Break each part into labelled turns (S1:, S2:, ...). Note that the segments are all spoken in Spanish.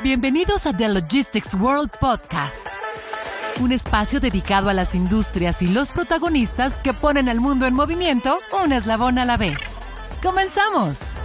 S1: Bienvenidos a The Logistics World Podcast, un espacio dedicado a las industrias y los protagonistas que ponen al mundo en movimiento un eslabón a la vez. ¡Comenzamos!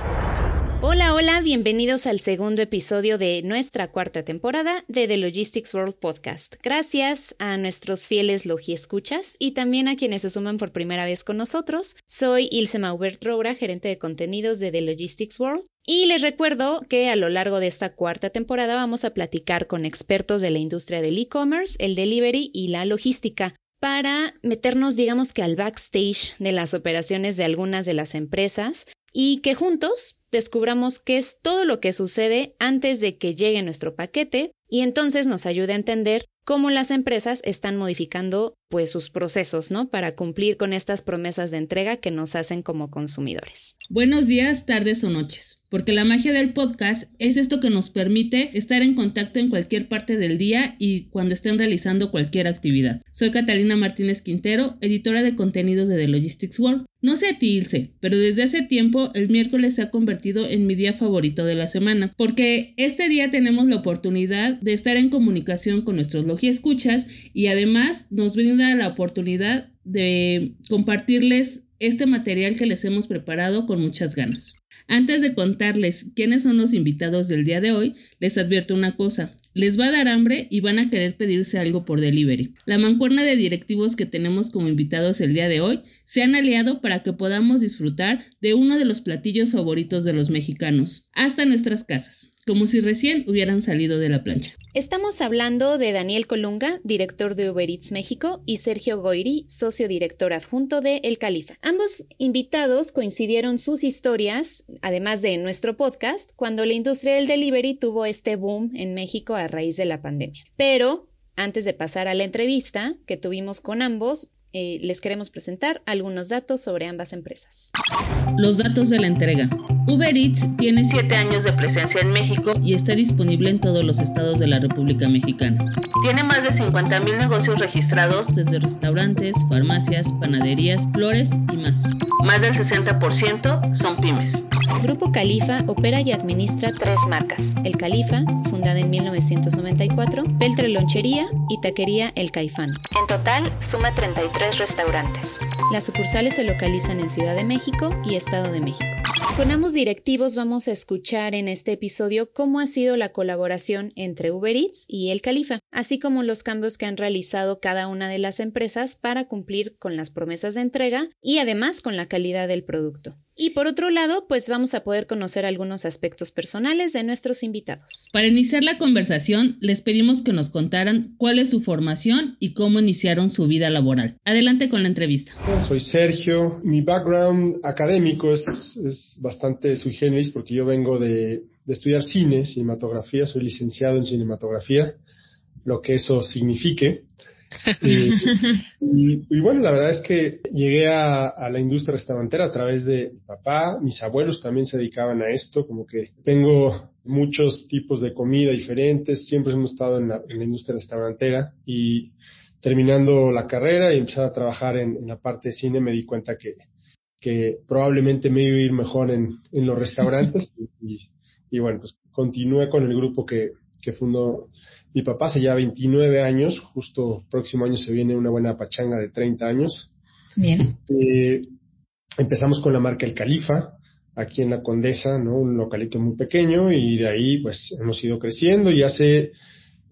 S2: Hola, hola, bienvenidos al segundo episodio de nuestra cuarta temporada de The Logistics World Podcast. Gracias a nuestros fieles escuchas y también a quienes se suman por primera vez con nosotros. Soy Ilse Maubert Roura, gerente de contenidos de The Logistics World. Y les recuerdo que a lo largo de esta cuarta temporada vamos a platicar con expertos de la industria del e-commerce, el delivery y la logística para meternos, digamos que al backstage de las operaciones de algunas de las empresas y que juntos descubramos qué es todo lo que sucede antes de que llegue nuestro paquete y entonces nos ayude a entender cómo las empresas están modificando pues sus procesos, ¿no? Para cumplir con estas promesas de entrega que nos hacen como consumidores.
S3: Buenos días, tardes o noches, porque la magia del podcast es esto que nos permite estar en contacto en cualquier parte del día y cuando estén realizando cualquier actividad. Soy Catalina Martínez Quintero, editora de contenidos de The Logistics World. No sé a ti, Ilse, pero desde hace tiempo el miércoles se ha convertido en mi día favorito de la semana, porque este día tenemos la oportunidad de estar en comunicación con nuestros escuchas y además nos brinda la oportunidad de compartirles este material que les hemos preparado con muchas ganas. Antes de contarles quiénes son los invitados del día de hoy, les advierto una cosa. Les va a dar hambre y van a querer pedirse algo por delivery. La mancuerna de directivos que tenemos como invitados el día de hoy se han aliado para que podamos disfrutar de uno de los platillos favoritos de los mexicanos, hasta nuestras casas como si recién hubieran salido de la plancha.
S2: Estamos hablando de Daniel Colunga, director de Uber Eats México, y Sergio Goiri, socio director adjunto de El Califa. Ambos invitados coincidieron sus historias, además de nuestro podcast, cuando la industria del delivery tuvo este boom en México a raíz de la pandemia. Pero antes de pasar a la entrevista que tuvimos con ambos, eh, les queremos presentar algunos datos sobre ambas empresas.
S3: Los datos de la entrega. Uber Eats tiene 7 años de presencia en México y está disponible en todos los estados de la República Mexicana. Tiene más de 50 mil negocios registrados desde restaurantes, farmacias, panaderías, flores y más. Más del 60% son pymes.
S2: Grupo Califa opera y administra tres marcas. El Califa, fundada en 1994, Peltre Lonchería y Taquería El Caifán. En total, suma 33 tres restaurantes. Las sucursales se localizan en Ciudad de México y Estado de México. Con ambos directivos vamos a escuchar en este episodio cómo ha sido la colaboración entre Uber Eats y El Califa, así como los cambios que han realizado cada una de las empresas para cumplir con las promesas de entrega y además con la calidad del producto. Y por otro lado, pues vamos a poder conocer algunos aspectos personales de nuestros invitados.
S3: Para iniciar la conversación, les pedimos que nos contaran cuál es su formación y cómo iniciaron su vida laboral. Adelante con la entrevista.
S4: Soy Sergio. Mi background académico es, es bastante sui generis porque yo vengo de, de estudiar cine, cinematografía, soy licenciado en cinematografía, lo que eso signifique. y, bueno, la verdad es que llegué a, la industria restaurantera a través de papá, mis abuelos también se dedicaban a esto, como que tengo muchos tipos de comida diferentes, siempre hemos estado en la, industria restaurantera y terminando la carrera y empezar a trabajar en, la parte de cine me di cuenta que, que probablemente me iba a ir mejor en, los restaurantes. Y, bueno, pues continué con el grupo que, que fundó mi papá hace ya 29 años, justo próximo año se viene una buena pachanga de 30 años.
S2: Bien.
S4: Eh, empezamos con la marca El Califa, aquí en la Condesa, ¿no? Un localito muy pequeño y de ahí pues hemos ido creciendo y hace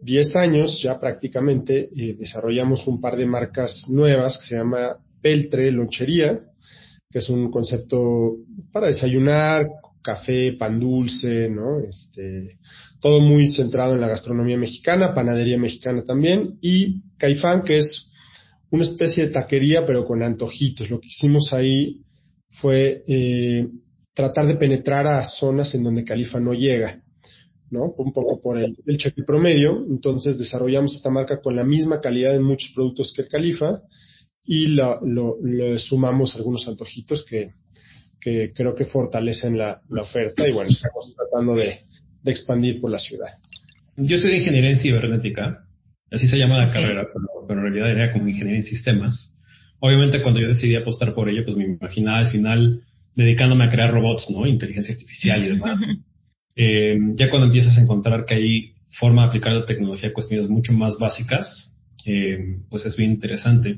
S4: 10 años ya prácticamente eh, desarrollamos un par de marcas nuevas que se llama Peltre Lonchería, que es un concepto para desayunar, café, pan dulce, ¿no? Este, todo muy centrado en la gastronomía mexicana, panadería mexicana también, y Caifán, que es una especie de taquería, pero con antojitos. Lo que hicimos ahí fue eh, tratar de penetrar a zonas en donde Califa no llega, ¿no? Un poco por el, el cheque promedio. Entonces desarrollamos esta marca con la misma calidad en muchos productos que el Califa y lo, sumamos algunos antojitos que, que creo que fortalecen la, la oferta y bueno, estamos tratando de, de expandir por la ciudad.
S5: Yo estudié ingeniería en cibernética, así se llama la carrera, pero, en realidad era como ingeniería en sistemas. Obviamente cuando yo decidí apostar por ello, pues me imaginaba al final dedicándome a crear robots, ¿no? Inteligencia artificial y demás. Eh, ya cuando empiezas a encontrar que hay forma de aplicar la tecnología a cuestiones mucho más básicas, eh, pues es bien interesante.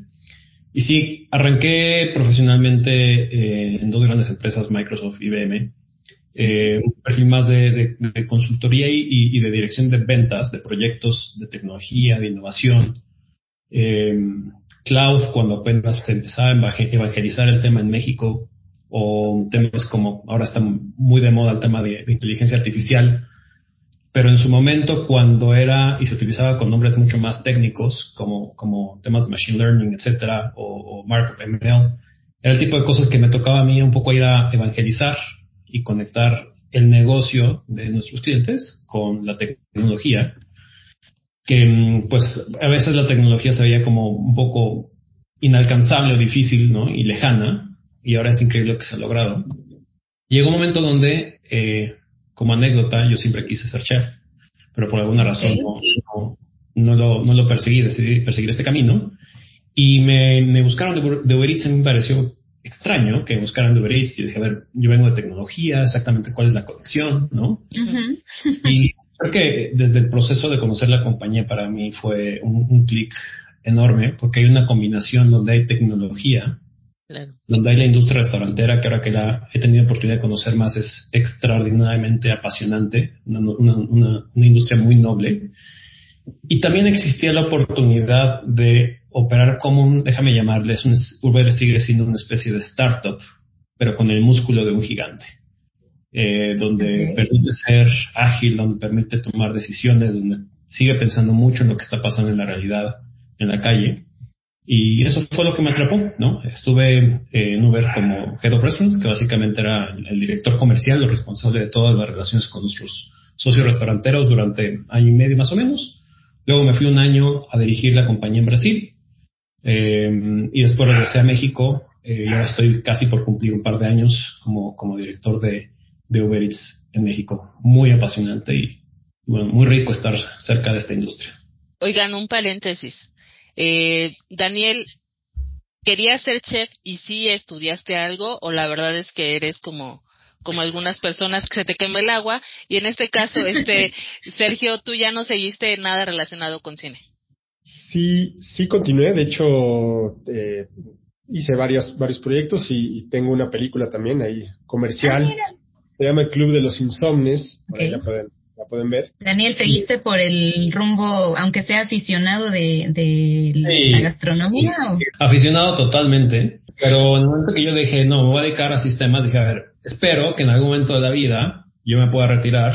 S5: Y sí, arranqué profesionalmente eh, en dos grandes empresas, Microsoft y IBM, eh, un perfil más de, consultoría y, de dirección de ventas, de proyectos de tecnología, de innovación. cloud, cuando apenas se empezaba a evangelizar el tema en México, o temas como ahora está muy de moda el tema de inteligencia artificial, pero en su momento cuando era y se utilizaba con nombres mucho más técnicos como, como temas de machine learning, etcétera, o, o markup ML, era el tipo de cosas que me tocaba a mí un poco ir a evangelizar y conectar el negocio de nuestros clientes con la tecnología, que mm, pues a veces la tecnología se veía como un poco inalcanzable o difícil, ¿no? Y lejana, y ahora es increíble lo que se ha logrado. Llegó un momento donde eh, como anécdota, yo siempre quise ser chef, pero por alguna razón no, lo, no lo perseguí, decidí perseguir este camino. Y me, me buscaron de, Uber Eats y me pareció extraño que buscaran de Uber Eats y dije, a ver, yo vengo de tecnología, exactamente cuál es la conexión, ¿no? Y creo que desde el proceso de conocer la compañía para mí fue un, un clic enorme porque hay una combinación donde hay tecnología donde hay la industria restaurantera, que ahora que la he tenido oportunidad de conocer más, es extraordinariamente apasionante, una, industria muy noble. Y también existía la oportunidad de operar como un, déjame llamarles, un, Uber sigue siendo una especie de startup, pero con el músculo de un gigante. Eh, donde permite ser ágil, donde permite tomar decisiones, donde sigue pensando mucho en lo que está pasando en la realidad, en la calle y eso fue lo que me atrapó, ¿no? Estuve eh, en Uber como Head of Restaurants, que básicamente era el director comercial, el responsable de todas las relaciones con nuestros socios restauranteros durante año y medio más o menos. Luego me fui un año a dirigir la compañía en Brasil. Eh, y después regresé a México. Eh, y ahora estoy casi por cumplir un par de años como, como director de, de Uber Eats en México. Muy apasionante y bueno, muy rico estar cerca de esta industria.
S3: Oigan, un paréntesis. Eh, Daniel, ¿querías ser chef y sí estudiaste algo o la verdad es que eres como como algunas personas que se te quema el agua y en este caso este Sergio tú ya no seguiste nada relacionado con cine
S4: sí sí continué de hecho eh, hice varios varios proyectos y, tengo una película también ahí comercial ah, se llama el Club de los Insomnes pueden la pueden ver.
S6: Daniel, ¿seguiste por el rumbo, aunque sea aficionado de, la gastronomía?
S5: Aficionado totalmente, pero en el momento que yo dije, no, me voy a dedicar a sistemas, dije, a ver, espero que en algún momento de la vida yo me pueda retirar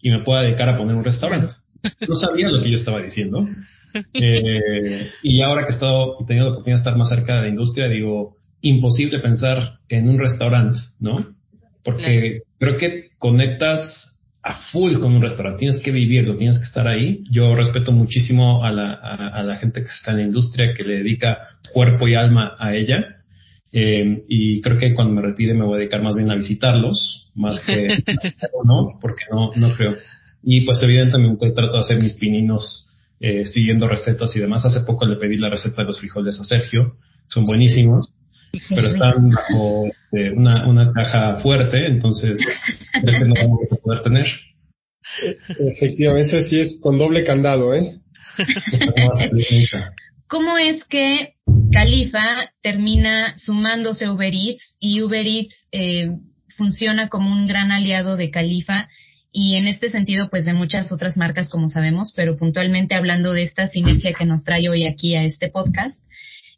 S5: y me pueda dedicar a poner un restaurante. No sabía lo que yo estaba diciendo. Eh, y ahora que he estado teniendo la oportunidad de estar más cerca de la industria, digo, imposible pensar en un restaurante, ¿no? Porque creo que conectas a full con un restaurante, tienes que vivirlo, tienes que estar ahí. Yo respeto muchísimo a la, a, la gente que está en la industria, que le dedica cuerpo y alma a ella. Eh, y creo que cuando me retire me voy a dedicar más bien a visitarlos, más que, ¿no? Porque no, no creo. Y pues evidentemente trato de hacer mis pininos eh, siguiendo recetas y demás. Hace poco le pedí la receta de los frijoles a Sergio, son buenísimos pero están bajo eh, una, una caja fuerte, entonces que no vamos a poder tener.
S4: Efectivamente, sí es con doble candado, ¿eh?
S6: ¿Cómo es que Califa termina sumándose a Uber Eats y Uber Eats eh, funciona como un gran aliado de Califa y en este sentido pues de muchas otras marcas como sabemos, pero puntualmente hablando de esta sinergia que nos trae hoy aquí a este podcast,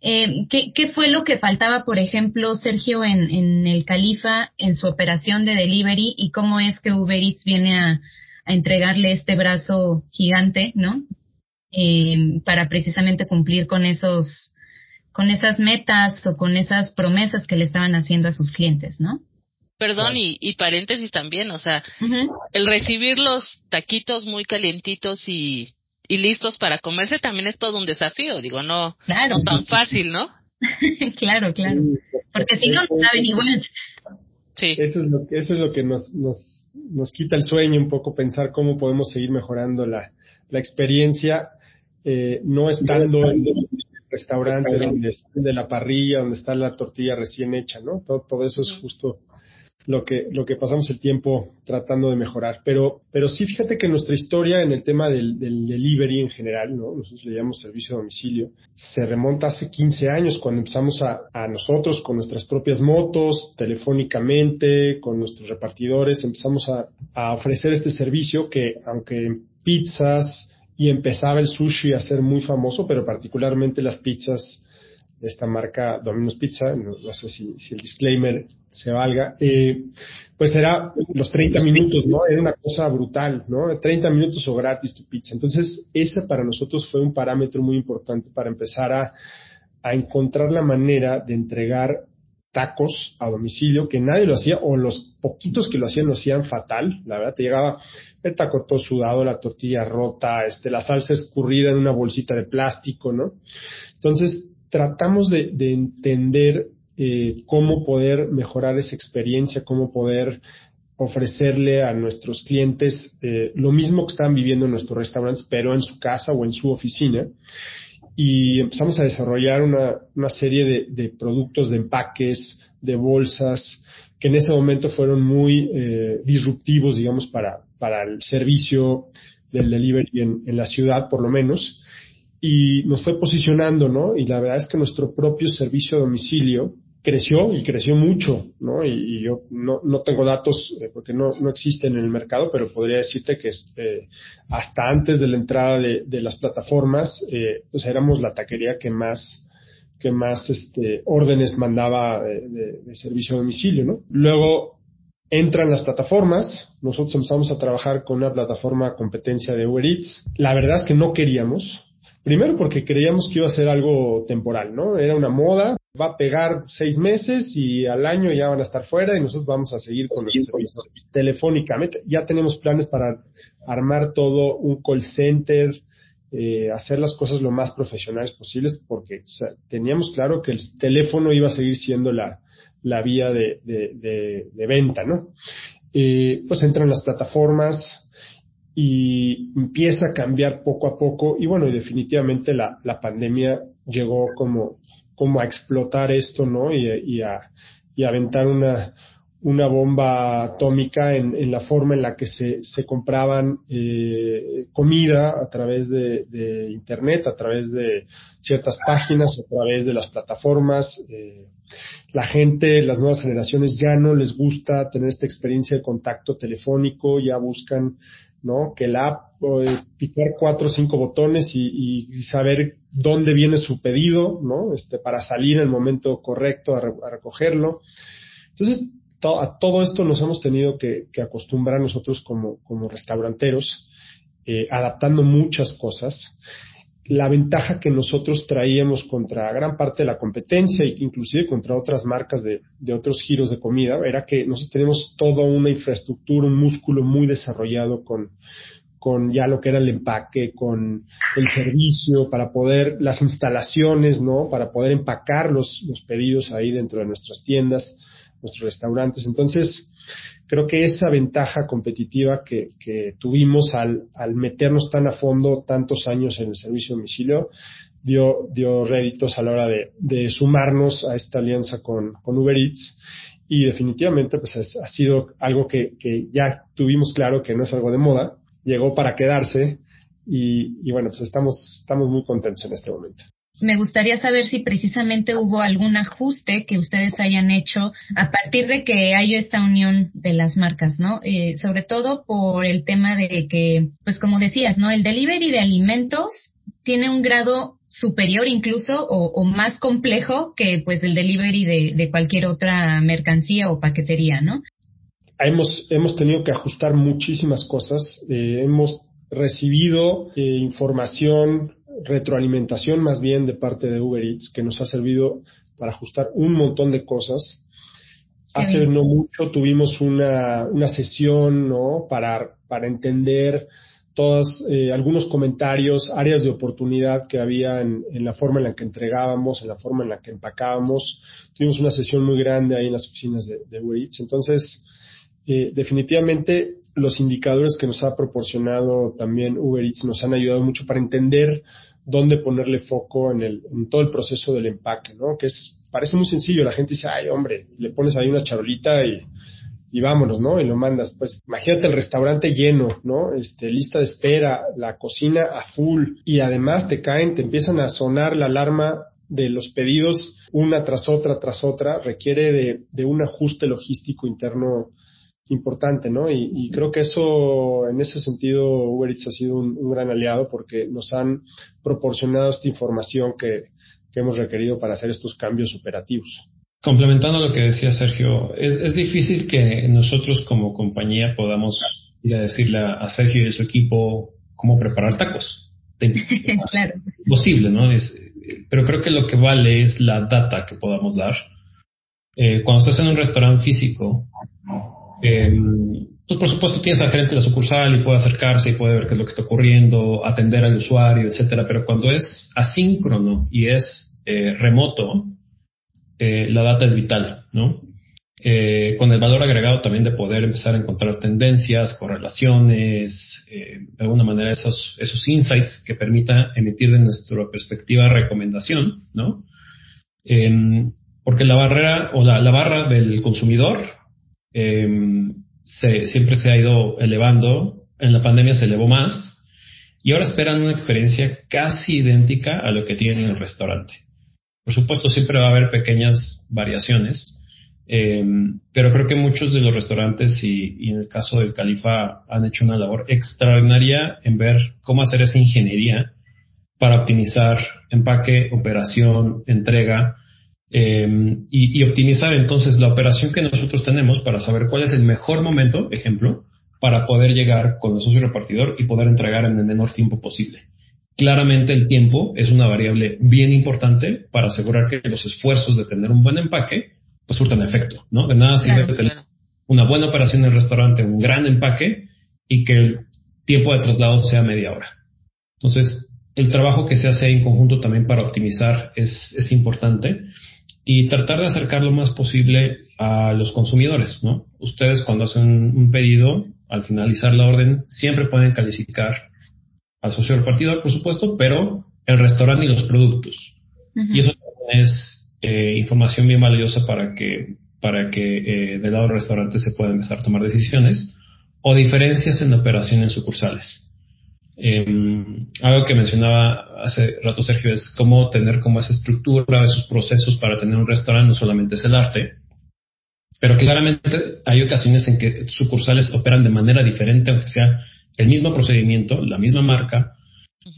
S6: eh, ¿qué, ¿qué, fue lo que faltaba, por ejemplo, Sergio, en, el Califa, en su operación de delivery y cómo es que Uber Eats viene a, a entregarle este brazo gigante, ¿no? Eh, para precisamente cumplir con esos, con esas metas o con esas promesas que le estaban haciendo a sus clientes, ¿no?
S3: Perdón, y, y, paréntesis también, o sea, el recibir los taquitos muy calientitos y y listos para comerse también es todo un desafío, digo, no, no tan fácil, ¿no?
S6: claro, claro. Porque si no, no saben igual.
S4: Sí. Eso es lo que, eso es lo que nos, nos, nos quita el sueño un poco pensar cómo podemos seguir mejorando la, la experiencia, eh, no estando en el restaurante donde está de la parrilla, donde está la tortilla recién hecha, ¿no? Todo, todo eso es justo lo que, lo que pasamos el tiempo tratando de mejorar. Pero, pero sí, fíjate que nuestra historia en el tema del, del delivery en general, ¿no? Nosotros le llamamos servicio a domicilio, se remonta hace 15 años cuando empezamos a, nosotros con nuestras propias motos, telefónicamente, con nuestros repartidores, empezamos a, a ofrecer este servicio que, aunque pizzas y empezaba el sushi a ser muy famoso, pero particularmente las pizzas de esta marca Domino's Pizza, no, sé si, el disclaimer se valga, eh, pues era los 30 minutos, ¿no? Era una cosa brutal, ¿no? 30 minutos o gratis tu pizza. Entonces, ese para nosotros fue un parámetro muy importante para empezar a, a encontrar la manera de entregar tacos a domicilio, que nadie lo hacía, o los poquitos que lo hacían lo hacían fatal, la verdad, te llegaba el taco todo sudado, la tortilla rota, este, la salsa escurrida en una bolsita de plástico, ¿no? Entonces, tratamos de, de entender eh, cómo poder mejorar esa experiencia, cómo poder ofrecerle a nuestros clientes eh, lo mismo que están viviendo en nuestros restaurantes, pero en su casa o en su oficina. Y empezamos a desarrollar una, serie de, productos, de empaques, de bolsas, que en ese momento fueron muy eh, disruptivos, digamos, para, el servicio del delivery en la ciudad, por lo menos y nos fue posicionando, ¿no? Y la verdad es que nuestro propio servicio a domicilio creció y creció mucho, ¿no? Y, yo no, no, tengo datos eh, porque no, no existen en el mercado, pero podría decirte que eh, hasta antes de la entrada de, de las plataformas, eh, pues éramos la taquería que más que más este, órdenes mandaba de, de, de servicio a domicilio, ¿no? Luego entran las plataformas, nosotros empezamos a trabajar con una plataforma competencia de Uber Eats. La verdad es que no queríamos, Primero porque creíamos que iba a ser algo temporal, ¿no? Era una moda, va a pegar seis meses y al año ya van a estar fuera y nosotros vamos a seguir con nuestro servicio telefónicamente. Ya tenemos planes para armar todo un call center, eh, hacer las cosas lo más profesionales posibles porque o sea, teníamos claro que el teléfono iba a seguir siendo la, la vía de, de, de, de venta, ¿no? Eh, pues entran las plataformas, y empieza a cambiar poco a poco y bueno, y definitivamente la, la pandemia llegó como, como a explotar esto, ¿no? Y, y, a, y a aventar una, una bomba atómica en, en, la forma en la que se, se compraban eh, comida a través de, de, Internet, a través de ciertas páginas, a través de las plataformas. Eh, la gente, las nuevas generaciones ya no les gusta tener esta experiencia de contacto telefónico, ya buscan ¿no? Que la app, eh, picar cuatro o cinco botones y, y, saber dónde viene su pedido, ¿no? Este, para salir en el momento correcto a, re, recogerlo. Entonces, to, a todo esto nos hemos tenido que, que acostumbrar nosotros como, como restauranteros, eh, adaptando muchas cosas la ventaja que nosotros traíamos contra gran parte de la competencia e inclusive contra otras marcas de, de, otros giros de comida era que nosotros tenemos toda una infraestructura, un músculo muy desarrollado con, con ya lo que era el empaque, con el servicio, para poder, las instalaciones, ¿no? Para poder empacar los, los pedidos ahí dentro de nuestras tiendas, nuestros restaurantes. Entonces, creo que esa ventaja competitiva que, tuvimos al, al, meternos tan a fondo tantos años en el servicio de domicilio dio, dio réditos a la hora de, sumarnos a esta alianza con, Uber Eats. Y definitivamente pues es, ha sido algo que, que, ya tuvimos claro que no es algo de moda, llegó para quedarse y, y bueno pues estamos, estamos muy contentos en este momento
S6: me gustaría saber si precisamente hubo algún ajuste que ustedes hayan hecho a partir de que hay esta unión de las marcas, ¿no? Eh, sobre todo por el tema de que, pues como decías, ¿no? El delivery de alimentos tiene un grado superior incluso o, o más complejo que pues el delivery de, de, cualquier otra mercancía o paquetería, ¿no?
S4: Hemos, hemos tenido que ajustar muchísimas cosas. Eh, hemos recibido eh, información retroalimentación más bien de parte de Uber Eats que nos ha servido para ajustar un montón de cosas. Hace no mucho tuvimos una, una sesión, ¿no? Para, para entender todos eh, algunos comentarios, áreas de oportunidad que había en, en, la forma en la que entregábamos, en la forma en la que empacábamos. Tuvimos una sesión muy grande ahí en las oficinas de, de Uber Eats. Entonces, eh, definitivamente los indicadores que nos ha proporcionado también Uber Eats nos han ayudado mucho para entender dónde ponerle foco en, el, en todo el proceso del empaque, ¿no? Que es, parece muy sencillo, la gente dice, ay, hombre, le pones ahí una charolita y, y vámonos, ¿no? Y lo mandas. Pues imagínate el restaurante lleno, ¿no? Este, lista de espera, la cocina a full y además te caen, te empiezan a sonar la alarma de los pedidos una tras otra tras otra, requiere de, de un ajuste logístico interno importante, ¿no? Y, creo que eso, en ese sentido, Uber Eats ha sido un, gran aliado porque nos han proporcionado esta información que, que hemos requerido para hacer estos cambios operativos.
S5: Complementando lo que decía Sergio, es, es difícil que nosotros como compañía podamos ir a decirle a Sergio y su equipo cómo preparar tacos.
S6: claro.
S5: Posible, ¿no? Es, pero creo que lo que vale es la data que podamos dar. Eh, cuando estás en un restaurante físico, eh, pues por supuesto tienes al gerente de la sucursal y puede acercarse y puede ver qué es lo que está ocurriendo, atender al usuario, etcétera. Pero cuando es asíncrono y es eh, remoto, eh, la data es vital, ¿no? Eh, con el valor agregado también de poder empezar a encontrar tendencias, correlaciones, eh, de alguna manera esos, esos insights que permita emitir de nuestra perspectiva recomendación, ¿no? Em, porque la barrera o la, barra del consumidor em, se, siempre se ha ido elevando, en la pandemia se elevó más y ahora esperan una experiencia casi idéntica a lo que tienen en el restaurante. Por supuesto, siempre va a haber pequeñas variaciones, eh, pero creo que muchos de los restaurantes y, en el caso del Califa han hecho una labor extraordinaria en ver cómo hacer esa ingeniería para optimizar empaque, operación, entrega eh, y, y, optimizar entonces la operación que nosotros tenemos para saber cuál es el mejor momento, ejemplo, para poder llegar con el socio repartidor y poder entregar en el menor tiempo posible. Claramente el tiempo es una variable bien importante para asegurar que los esfuerzos de tener un buen empaque pues surtan efecto, ¿no? De nada sirve tener una buena operación en el restaurante, un gran empaque y que el tiempo de traslado sea media hora. Entonces, el trabajo que se hace en conjunto también para optimizar es, es importante y tratar de acercar lo más posible a los consumidores, ¿no? Ustedes cuando hacen un pedido, al finalizar la orden, siempre pueden calificar al socio repartidor, por supuesto, pero el restaurante y los productos. Y eso es eh, información bien valiosa para que, para que eh, del lado del restaurante se pueda empezar a tomar decisiones o diferencias en operación en sucursales. Em, algo que mencionaba hace rato Sergio es cómo tener como esa estructura, esos procesos para tener un restaurante, no solamente es el arte, pero claramente hay ocasiones en que sucursales operan de manera diferente, aunque sea el mismo procedimiento, la misma marca,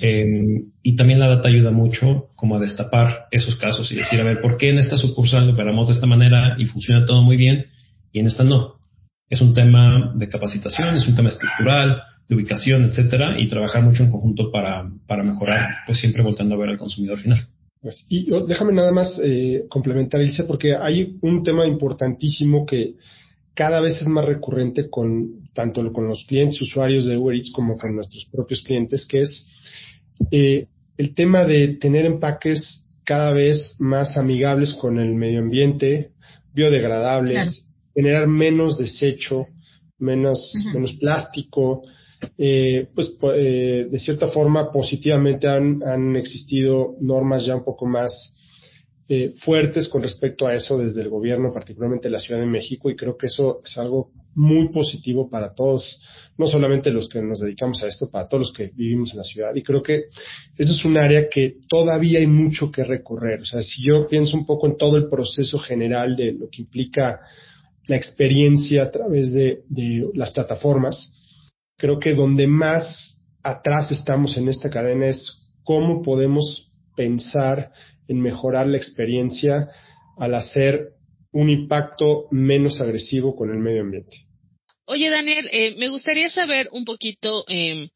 S5: Em, y también la data ayuda mucho como a destapar esos casos y decir, a ver, ¿por qué en esta sucursal operamos de esta manera y funciona todo muy bien y en esta no? Es un tema de capacitación, es un tema estructural, de ubicación, etcétera, y trabajar mucho en conjunto para, para mejorar, pues siempre voltando a ver al consumidor final.
S4: Pues, y déjame nada más eh, complementar, Ilse, porque hay un tema importantísimo que cada vez es más recurrente con tanto con los clientes usuarios de Uber Eats como con nuestros propios clientes, que es eh, el tema de tener empaques cada vez más amigables con el medio ambiente, biodegradables, generar menos desecho, menos, menos plástico, eh, pues eh, de cierta forma positivamente han, han existido normas ya un poco más eh, fuertes con respecto a eso desde el gobierno, particularmente la Ciudad de México, y creo que eso es algo muy positivo para todos, no solamente los que nos dedicamos a esto, para todos los que vivimos en la ciudad. Y creo que eso es un área que todavía hay mucho que recorrer. O sea, si yo pienso un poco en todo el proceso general de lo que implica la experiencia a través de, de las plataformas, creo que donde más atrás estamos en esta cadena es cómo podemos pensar en mejorar la experiencia al hacer un impacto menos agresivo con el medio ambiente.
S7: Oye, Daniel, eh, me gustaría saber un poquito, eh,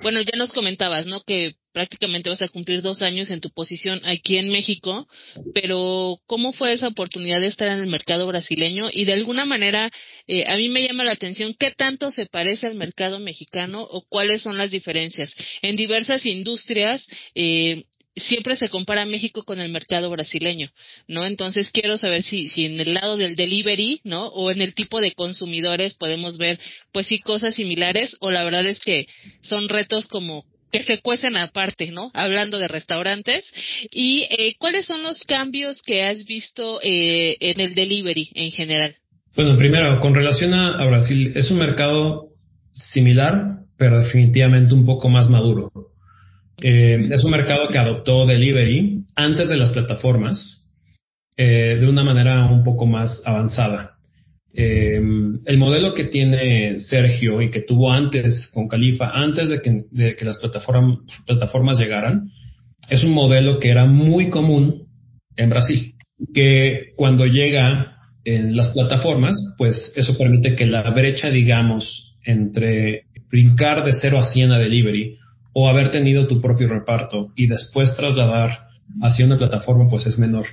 S7: bueno, ya nos comentabas, ¿no? Que prácticamente vas a cumplir dos años en tu posición aquí en México, pero ¿cómo fue esa oportunidad de estar en el mercado brasileño? Y de alguna manera, eh, a mí me llama la atención qué tanto se parece al mercado mexicano o cuáles son las diferencias. En diversas industrias, eh, siempre se compara México con el mercado brasileño, ¿no? Entonces quiero saber si, si en el lado del delivery, ¿no? O en el tipo de consumidores podemos ver, pues sí, cosas similares, o la verdad es que son retos como que se cuecen aparte, ¿no? Hablando de restaurantes. ¿Y eh, cuáles son los cambios que has visto eh, en el delivery en general?
S5: Bueno, primero, con relación a, Brasil, es un mercado similar, pero definitivamente un poco más maduro. Eh, es un mercado que adoptó delivery antes de las plataformas eh, de una manera un poco más avanzada. Eh, el modelo que tiene Sergio y que tuvo antes con Califa, antes de que, las plataformas llegaran, es un modelo que era muy común en Brasil, que cuando llega en las plataformas, pues eso permite que la brecha, digamos, entre brincar de 0 a 100 a delivery o haber tenido tu propio reparto y después trasladar hacia una plataforma, pues es menor.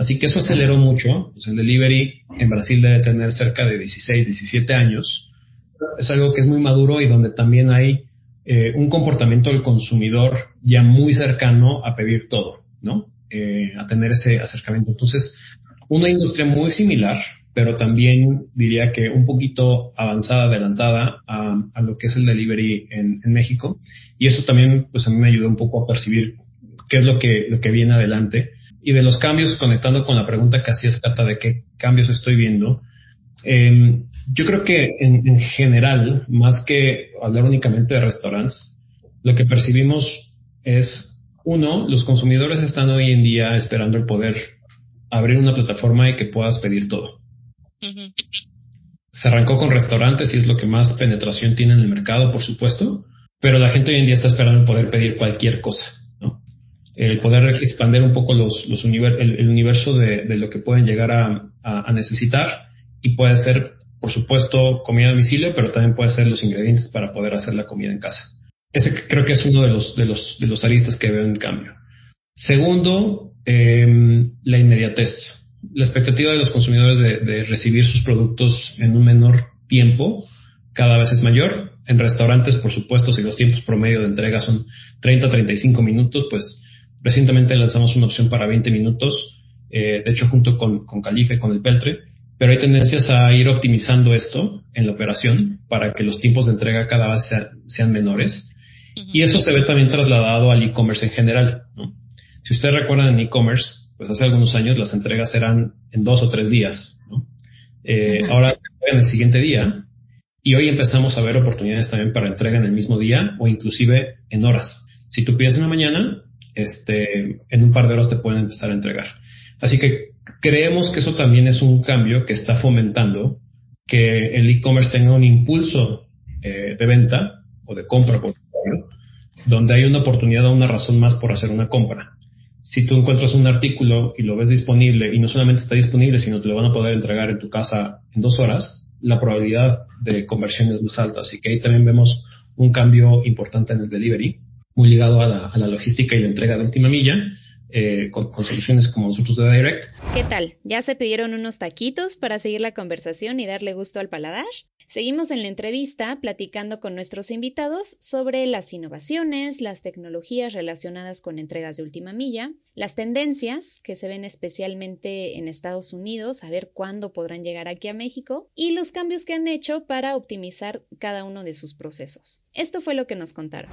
S5: Así que eso aceleró mucho. Pues el delivery en Brasil debe tener cerca de 16, 17 años. Es algo que es muy maduro y donde también hay eh, un comportamiento del consumidor ya muy cercano a pedir todo, ¿no? Eh, a tener ese acercamiento. Entonces, una industria muy similar, pero también diría que un poquito avanzada, adelantada a, lo que es el delivery en, México. Y eso también, pues a mí me ayudó un poco a percibir qué es lo que, lo que viene adelante. Y de los cambios, conectando con la pregunta que hacías, Cata, de qué cambios estoy viendo, em, yo creo que en, en, general, más que hablar únicamente de restaurantes, lo que percibimos es, uno, los consumidores están hoy en día esperando el poder abrir una plataforma y que puedas pedir todo. Se arrancó con restaurantes y es lo que más penetración tiene en el mercado, por supuesto, pero la gente hoy en día está esperando el poder pedir cualquier cosa. El poder expandir un poco los, los el, universo de, de, lo que pueden llegar a, a, necesitar y puede ser, por supuesto, comida a domicilio, pero también puede ser los ingredientes para poder hacer la comida en casa. Ese creo que es uno de los, de los, de los aristas que veo en cambio. Segundo, em, la inmediatez la expectativa de los consumidores de, recibir sus productos en un menor tiempo cada vez es mayor. En restaurantes, por supuesto, si los tiempos promedio de entrega son 30-35 minutos, pues recientemente lanzamos una opción para 20 minutos, eh, de hecho junto con, con Calife, con el Peltre, pero hay tendencias a ir optimizando esto en la operación para que los tiempos de entrega cada vez sean menores. Y eso se ve también trasladado al e-commerce en general. Si ustedes recuerdan en e-commerce, pues hace algunos años las entregas eran en dos o tres días, ¿no? Eh, ahora en el siguiente día y hoy empezamos a ver oportunidades también para entrega en el mismo día o inclusive en horas. Si tú pides en la mañana, este, en un par de horas te pueden empezar a entregar. Así que creemos que eso también es un cambio que está fomentando que el e-commerce tenga un impulso eh, de venta o de compra, por ejemplo, donde hay una oportunidad o una razón más por hacer una compra si tú encuentras un artículo y lo ves disponible y no solamente está disponible, sino te lo van a poder entregar en tu casa en dos horas, la probabilidad de conversión es más alta. Así que ahí también vemos un cambio importante en el delivery, muy ligado a la, logística y la entrega de última milla. Eh, con, con, soluciones como nosotros de Direct.
S2: ¿Qué tal? ¿Ya se pidieron unos taquitos para seguir la conversación y darle gusto al paladar? Seguimos en la entrevista platicando con nuestros invitados sobre las innovaciones, las tecnologías relacionadas con entregas de última milla, las tendencias que se ven especialmente en Estados Unidos, a ver cuándo podrán llegar aquí a México, y los cambios que han hecho para optimizar cada uno de sus procesos. Esto fue lo que nos contaron.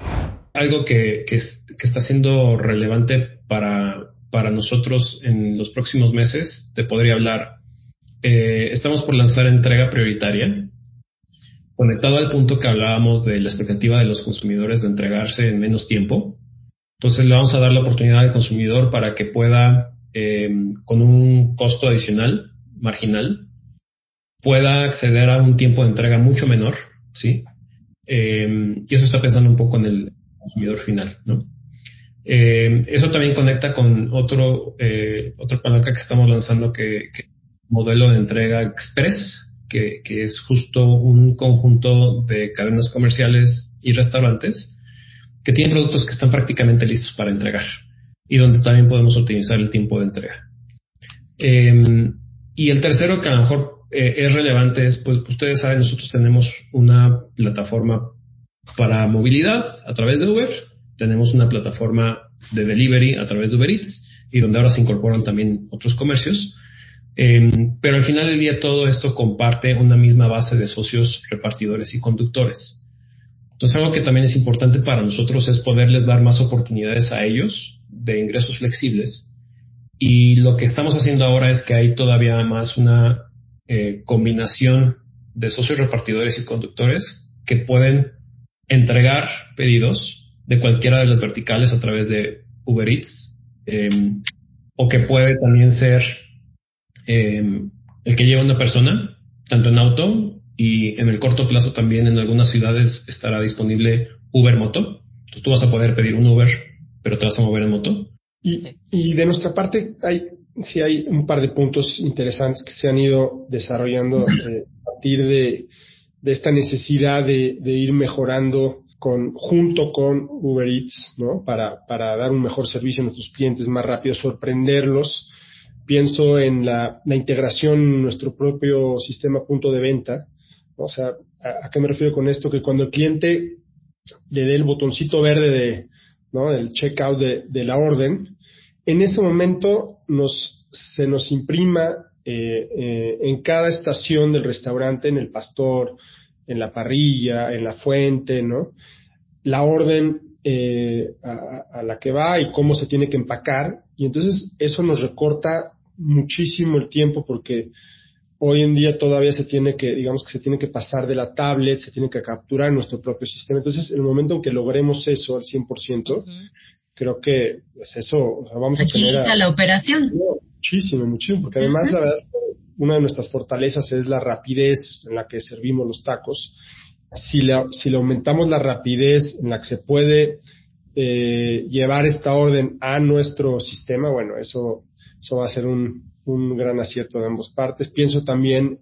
S5: Algo que, está siendo relevante para, para nosotros en los próximos meses, te podría hablar. Eh, estamos por lanzar entrega prioritaria conectado al punto que hablábamos de la expectativa de los consumidores de entregarse en menos tiempo. Entonces le vamos a dar la oportunidad al consumidor para que pueda, eh, con un costo adicional, marginal, pueda acceder a un tiempo de entrega mucho menor, ¿sí? Eh, y eso está pensando un poco en el consumidor final, ¿no? Eh, eso también conecta con otro, otro palanca que estamos lanzando que, que modelo de entrega express, que, es justo un conjunto de cadenas comerciales y restaurantes que tienen productos que están prácticamente listos para entregar y donde también podemos optimizar el tiempo de entrega. Em, y el tercero que a lo mejor eh, es relevante es, pues ustedes saben, nosotros tenemos una plataforma para movilidad a través de Uber, tenemos una plataforma de delivery a través de Uber Eats y donde ahora se incorporan también otros comercios. Em, pero al final del día todo esto comparte una misma base de socios, repartidores y conductores. Entonces algo que también es importante para nosotros es poderles dar más oportunidades a ellos de ingresos flexibles. Y lo que estamos haciendo ahora es que hay todavía más una eh, combinación de socios repartidores y conductores que pueden entregar pedidos de cualquiera de las verticales a través de Uber Eats em, o que puede también ser em, el que lleva una persona, tanto en auto y en el corto plazo también en algunas ciudades estará disponible Uber Moto. Entonces tú vas a poder pedir un Uber, pero te vas a mover en moto.
S4: Y, de nuestra parte hay sí hay un par de puntos interesantes que se han ido desarrollando eh, a partir de, de esta necesidad de, de, ir mejorando con, junto con Uber Eats, ¿no? Para, para dar un mejor servicio a nuestros clientes más rápido, sorprenderlos. Pienso en la, la integración en nuestro propio sistema punto de venta. O sea, ¿a, ¿a, qué me refiero con esto? Que cuando el cliente le dé el botoncito verde de, ¿no? Del checkout de, de la orden, en ese momento nos, se nos imprima eh, eh, en cada estación del restaurante, en el pastor, en la parrilla, en la fuente, ¿no? La orden eh, a, a, la que va y cómo se tiene que empacar. Y entonces eso nos recorta muchísimo el tiempo porque hoy en día todavía se tiene que, digamos que se tiene que pasar de la tablet, se tiene que capturar nuestro propio sistema. Entonces, en el momento en que logremos eso al 100%, uh -huh creo que pues eso, o sea, vamos a tener... A,
S6: la operación.
S4: Muchísimo, muchísimo, porque además uh -huh. la verdad es que una de nuestras fortalezas es la rapidez en la que servimos los tacos. Si le, si le aumentamos la rapidez en la que se puede eh, llevar esta orden a nuestro sistema, bueno, eso, eso va a ser un, un gran acierto de ambas partes. Pienso también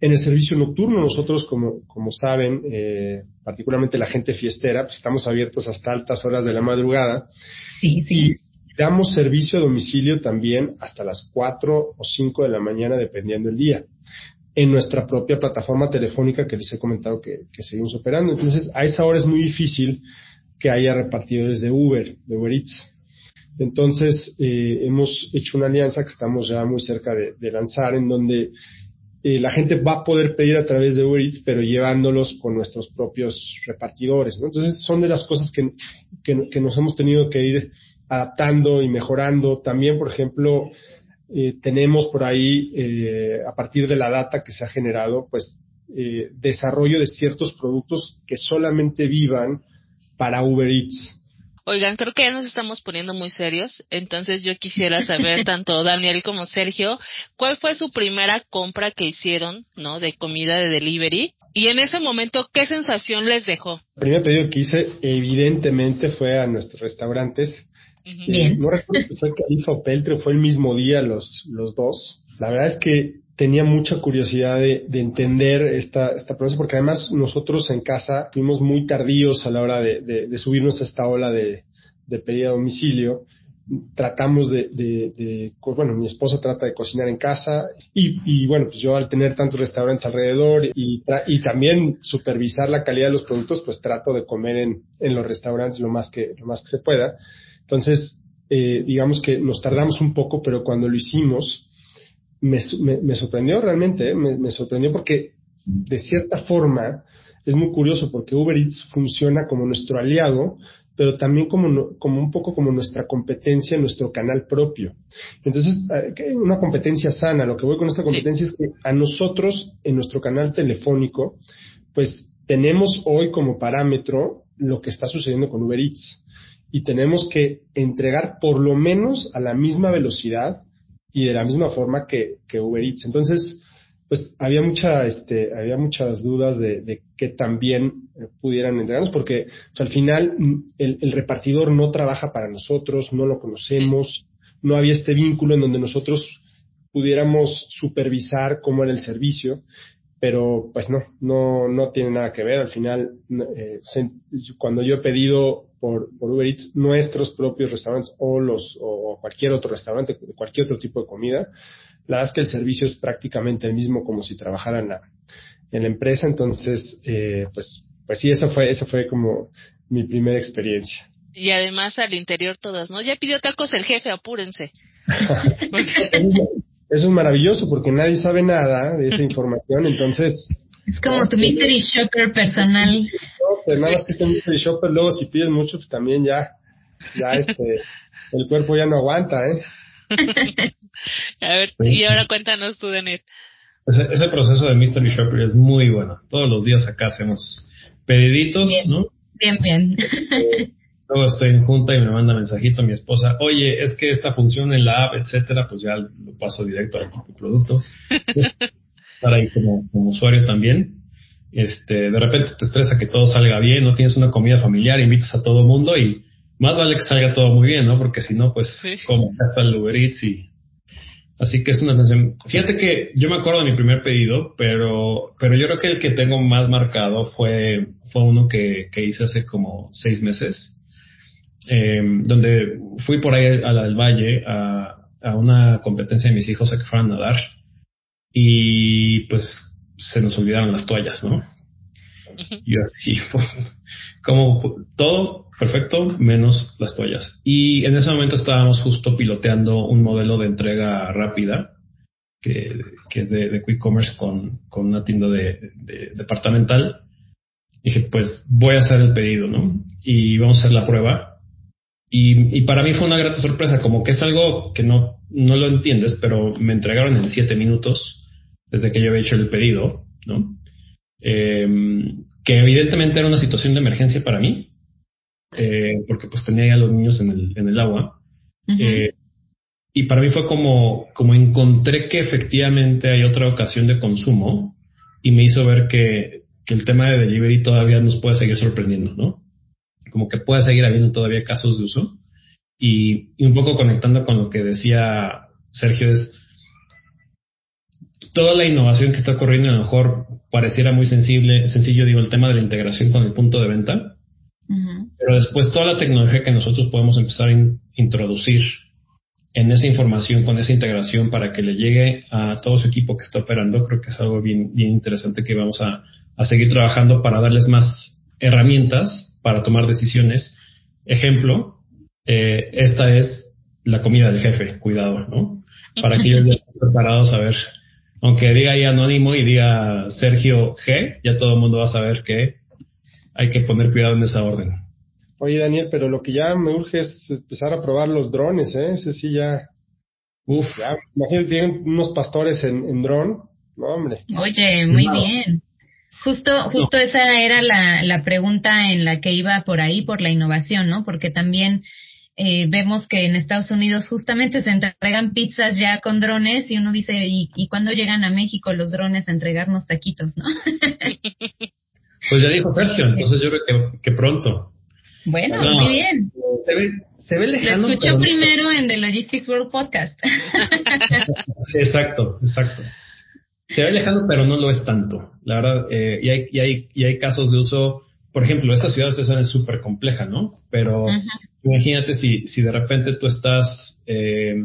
S4: en el servicio nocturno, nosotros, como, como saben, eh, particularmente la gente fiestera, pues estamos abiertos hasta altas horas de la madrugada.
S6: Sí, sí.
S4: Y damos servicio a domicilio también hasta las 4 o 5 de la mañana, dependiendo del día. En nuestra propia plataforma telefónica que les he comentado que, seguimos operando. Entonces, a esa hora es muy difícil que haya repartidores de Uber, de Uber Eats. Entonces, eh, hemos hecho una alianza que estamos ya muy cerca de, lanzar, en donde eh, la gente va a poder pedir a través de Uber Eats, pero llevándolos con nuestros propios repartidores. Entonces, son de las cosas que, que, nos hemos tenido que ir adaptando y mejorando. También, por ejemplo, eh, tenemos por ahí, eh, a partir de la data que se ha generado, pues, eh, desarrollo de ciertos productos que solamente vivan para Uber Eats.
S7: Oigan, creo que ya nos estamos poniendo muy serios, entonces yo quisiera saber, tanto Daniel como Sergio, ¿cuál fue su primera compra que hicieron, no, de comida de delivery? Y en ese momento, ¿qué sensación les dejó?
S4: El primer pedido que hice, evidentemente, fue a nuestros restaurantes.
S6: -huh. Bien.
S4: no recuerdo si fue Califa o Peltre, fue el mismo día los, los dos. La verdad es que tenía mucha curiosidad de, de entender esta, esta proceso, porque además nosotros en casa fuimos muy tardíos a la hora de, de, de subirnos a esta ola de, de pedir a domicilio. Tratamos de, de, de, bueno, mi esposa trata de cocinar en casa y, y bueno, pues yo al tener tantos restaurantes alrededor y, y también supervisar la calidad de los productos, pues trato de comer en, en los restaurantes lo más que, lo más que se pueda. Entonces, eh, digamos que nos tardamos un poco, pero cuando lo hicimos, me, me, me sorprendió realmente, ¿eh? me, me, sorprendió porque de cierta forma es muy curioso porque Uber Eats funciona como nuestro aliado, pero también como, como un poco como nuestra competencia, nuestro canal propio. Entonces, eh, una competencia sana. Lo que voy con esta competencia sí. es que a nosotros, en nuestro canal telefónico, pues tenemos hoy como parámetro lo que está sucediendo con Uber Eats. Y tenemos que entregar por lo menos a la misma velocidad y de la misma forma que, que Uber Eats. Entonces, pues había mucha, este, había muchas dudas de, de que también eh, pudieran entregarnos, porque sea, al final el, el, repartidor no trabaja para nosotros, no lo conocemos, no había este vínculo en donde nosotros pudiéramos supervisar cómo era el servicio, pero pues no, no, no tiene nada que ver. Al final, eh, cuando yo he pedido por, por Uber Eats nuestros propios restaurantes o los o cualquier otro restaurante, cualquier otro tipo de comida, la verdad es que el servicio es prácticamente el mismo como si trabajara en la, en la empresa, entonces, eh, pues, pues sí, esa fue, esa fue como mi primera experiencia.
S7: Y además al interior todas, ¿no? Ya pidió tacos el jefe, apúrense.
S4: Eso es maravilloso porque nadie sabe nada de esa información, entonces...
S6: Es como tu mystery shopper personal.
S4: No, pues nada más que este mystery shopper, luego si pides mucho, pues también ya, ya este, el cuerpo ya no aguanta, ¿eh?
S7: A ver, y ahora cuéntanos tú, Danet.
S5: ese, proceso de Mystery Shopper es muy bueno. Todos los días acá hacemos pediditos, ¿no?
S6: Bien, bien.
S5: Luego estoy en junta y me manda mensajito mi esposa, oye, es que esta función en la app, etcétera, pues ya lo paso directo al producto. Para ahí como, como usuario también. Este, de repente te estresa que todo salga bien, no tienes una comida familiar, invitas a todo mundo y más vale que salga todo muy bien, ¿no? Porque si no, pues, como hasta el Uber Eats y Así que es una sensación. Fíjate que yo me acuerdo de mi primer pedido, pero, pero yo creo que el que tengo más marcado fue, fue uno que, que hice hace como seis meses, em, donde fui por ahí a la del Valle a, a una competencia de mis hijos a que fueran a nadar y pues se nos olvidaron las toallas, ¿no? Y así, como todo perfecto, menos las toallas. Y en ese momento estábamos justo piloteando un modelo de entrega rápida, que, es de, Quick Commerce con, con una tienda de, departamental. dije, pues voy a hacer el pedido, ¿no? Y vamos a hacer la prueba. Y, y, para mí fue una grata sorpresa, como que es algo que no, no lo entiendes, pero me entregaron en siete minutos desde que yo había hecho el pedido, ¿no? Eh, que evidentemente era una situación de emergencia para mí, eh, porque pues tenía ya a los niños en el, en el agua. eh, y para mí fue como, como encontré que efectivamente hay otra ocasión de consumo y me hizo ver que, que el tema de delivery todavía nos puede seguir sorprendiendo, ¿no? Como que puede seguir habiendo todavía casos de uso. Y, y un poco conectando con lo que decía Sergio es, toda la innovación que está ocurriendo a lo mejor pareciera muy sensible, sencillo, digo, el tema de la integración con el punto de venta, pero después toda la tecnología que nosotros podemos empezar a introducir en esa información, con esa integración para que le llegue a todo su equipo que está operando, creo que es algo bien, bien interesante que vamos a, a seguir trabajando para darles más herramientas para tomar decisiones. Ejemplo, eh, esta es la comida del jefe, cuidado, ¿no? Para que ellos ya estén preparados a ver aunque diga ahí anónimo y diga Sergio G, ya todo el mundo va a saber que hay que poner cuidado en esa orden.
S4: Oye, Daniel, pero lo que ya me urge es empezar a probar los drones, ¿eh? Ese sí ya. Uf. Ya, imagínate, tienen unos pastores en, en dron. No, hombre.
S6: Oye, muy bien. Justo, justo esa era la, la pregunta en la que iba por ahí, por la innovación, ¿no? Porque también eh, vemos que en Estados Unidos justamente se entregan pizzas ya con drones y uno dice, ¿y, y cuándo llegan a México los drones a entregarnos taquitos, no?
S5: pues ya dijo Sergio, entonces yo creo que, pronto.
S6: Bueno, muy bien.
S5: Se ve, se ve lejano.
S6: Lo escuchó primero en The Logistics World Podcast.
S5: sí, exacto, exacto. Se ve lejano, pero no lo es tanto. La verdad, eh, y, hay, y, hay, y hay casos de uso por ejemplo, esta ciudad es súper compleja, ¿no? Pero imagínate si, si de repente tú estás, eh,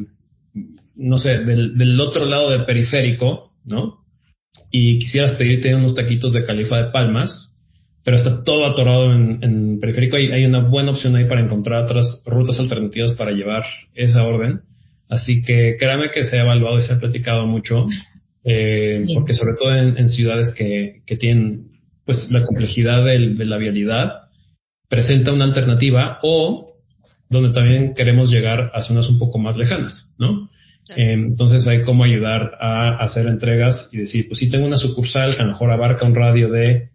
S5: no sé, del, del, otro lado del periférico, ¿no? Y quisieras pedirte unos taquitos de califa de palmas, pero está todo atorado en, en periférico. Hay, hay una buena opción ahí para encontrar otras rutas alternativas para llevar esa orden. Así que créame que se ha evaluado y se ha platicado mucho, eh, porque sobre todo en, en ciudades que, que tienen pues la complejidad de la vialidad presenta una alternativa o donde también queremos llegar a zonas un poco más lejanas, ¿no? entonces hay cómo ayudar a hacer entregas y decir, pues si tengo una sucursal que a lo mejor abarca un radio de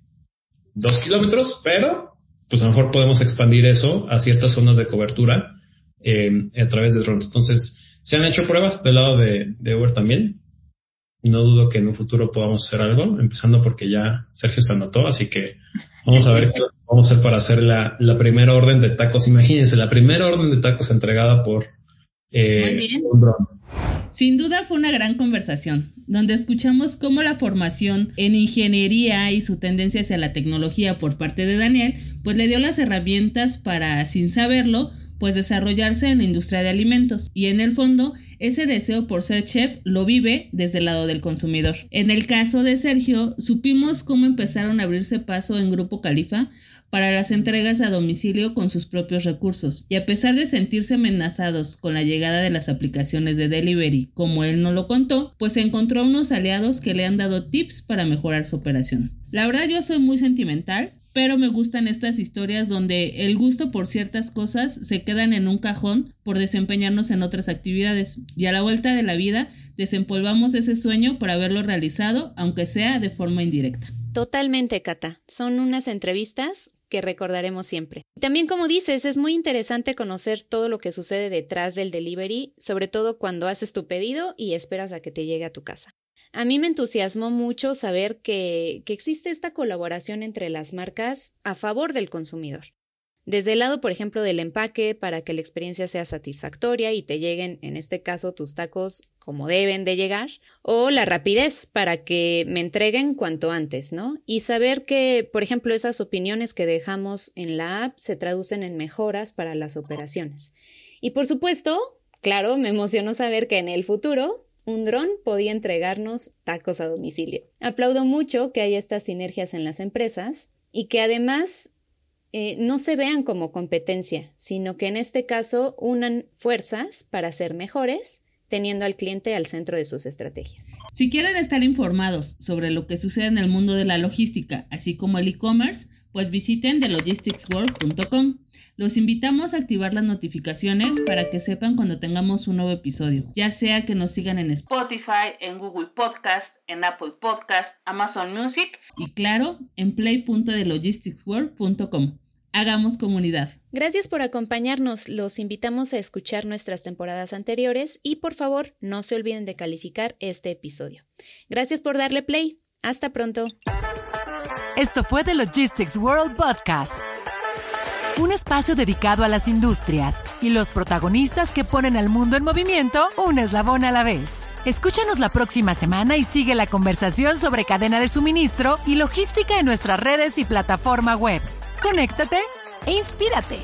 S5: dos kilómetros, pero pues a lo mejor podemos expandir eso a ciertas zonas de cobertura eh, a través de drones. Entonces, se han hecho pruebas del lado de, de Uber también no dudo que en un futuro podamos hacer algo, empezando porque ya Sergio se anotó, así que vamos a ver qué vamos a hacer para hacer la, la primera orden de tacos. Imagínense, la primera orden de tacos entregada por eh, un drone.
S3: Sin duda fue una gran conversación, donde escuchamos cómo la formación en ingeniería y su tendencia hacia la tecnología por parte de Daniel, pues le dio las herramientas para, sin saberlo, pues desarrollarse en la industria de alimentos y en el fondo ese deseo por ser chef lo vive desde el lado del consumidor. En el caso de Sergio, supimos cómo empezaron a abrirse paso en Grupo Califa para las entregas a domicilio con sus propios recursos. Y a pesar de sentirse amenazados con la llegada de las aplicaciones de delivery, como él no lo contó, pues encontró unos aliados que le han dado tips para mejorar su operación. La verdad yo soy muy sentimental pero me gustan estas historias donde el gusto por ciertas cosas se quedan en un cajón por desempeñarnos en otras actividades y a la vuelta de la vida desempolvamos ese sueño por haberlo realizado, aunque sea de forma indirecta.
S2: Totalmente, Cata. Son unas entrevistas que recordaremos siempre. También, como dices, es muy interesante conocer todo lo que sucede detrás del delivery, sobre todo cuando haces tu pedido y esperas a que te llegue a tu casa. A mí me entusiasmó mucho saber que, que existe esta colaboración entre las marcas a favor del consumidor. Desde el lado, por ejemplo, del empaque, para que la experiencia sea satisfactoria y te lleguen, en este caso, tus tacos como deben de llegar, o la rapidez para que me entreguen cuanto antes, ¿no? Y saber que, por ejemplo, esas opiniones que dejamos en la app se traducen en mejoras para las operaciones. Y por supuesto, claro, me emocionó saber que en el futuro un dron podía entregarnos tacos a domicilio. Aplaudo mucho que haya estas sinergias en las empresas y que además eh, no se vean como competencia, sino que en este caso unan fuerzas para ser mejores teniendo al cliente al centro de sus estrategias.
S3: Si quieren estar informados sobre lo que sucede en el mundo de la logística, así como el e-commerce, pues visiten thelogisticsworld.com. Los invitamos a activar las notificaciones para que sepan cuando tengamos un nuevo episodio, ya sea que nos sigan en Spotify, en Google Podcast, en Apple Podcast, Amazon Music y claro, en play.thelogisticsworld.com. Hagamos comunidad.
S2: Gracias por acompañarnos. Los invitamos a escuchar nuestras temporadas anteriores y por favor no se olviden de calificar este episodio. Gracias por darle play. Hasta pronto.
S1: Esto fue The Logistics World Podcast. Un espacio dedicado a las industrias y los protagonistas que ponen al mundo en movimiento un eslabón a la vez. Escúchanos la próxima semana y sigue la conversación sobre cadena de suministro y logística en nuestras redes y plataforma web. Conéctate e inspírate.